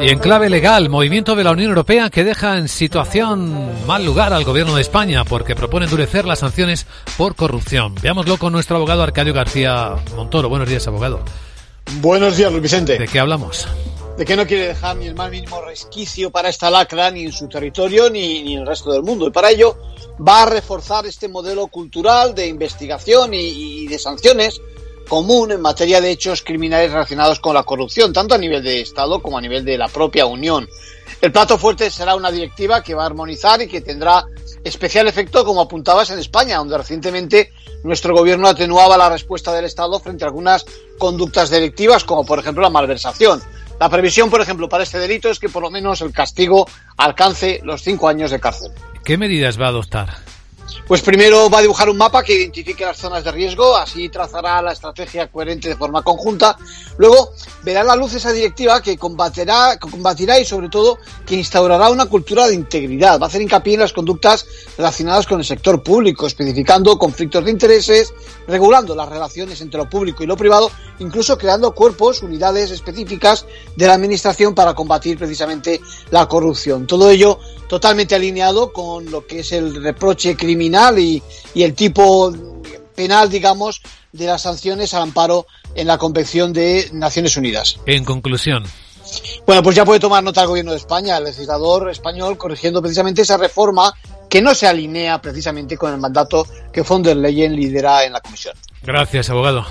Y en clave legal, movimiento de la Unión Europea que deja en situación mal lugar al gobierno de España porque propone endurecer las sanciones por corrupción. Veámoslo con nuestro abogado Arcadio García Montoro. Buenos días, abogado. Buenos días, Luis Vicente. ¿De qué hablamos? De que no quiere dejar ni el más mínimo resquicio para esta lacra ni en su territorio ni, ni en el resto del mundo. Y para ello va a reforzar este modelo cultural de investigación y, y de sanciones común en materia de hechos criminales relacionados con la corrupción, tanto a nivel de Estado como a nivel de la propia Unión. El plato fuerte será una directiva que va a armonizar y que tendrá especial efecto, como apuntabas, en España, donde recientemente nuestro gobierno atenuaba la respuesta del Estado frente a algunas conductas delictivas, como por ejemplo la malversación. La previsión, por ejemplo, para este delito es que por lo menos el castigo alcance los cinco años de cárcel. ¿Qué medidas va a adoptar? Pues primero va a dibujar un mapa que identifique las zonas de riesgo, así trazará la estrategia coherente de forma conjunta. Luego verá la luz esa directiva que combatirá, y sobre todo que instaurará una cultura de integridad. Va a hacer hincapié en las conductas relacionadas con el sector público, especificando conflictos de intereses, regulando las relaciones entre lo público y lo privado, incluso creando cuerpos, unidades específicas de la administración para combatir precisamente la corrupción. Todo ello totalmente alineado con lo que es el reproche criminal y, y el tipo penal, digamos, de las sanciones al amparo en la Convención de Naciones Unidas. En conclusión. Bueno, pues ya puede tomar nota el gobierno de España, el legislador español, corrigiendo precisamente esa reforma que no se alinea precisamente con el mandato que von der Leyen lidera en la Comisión. Gracias, abogado.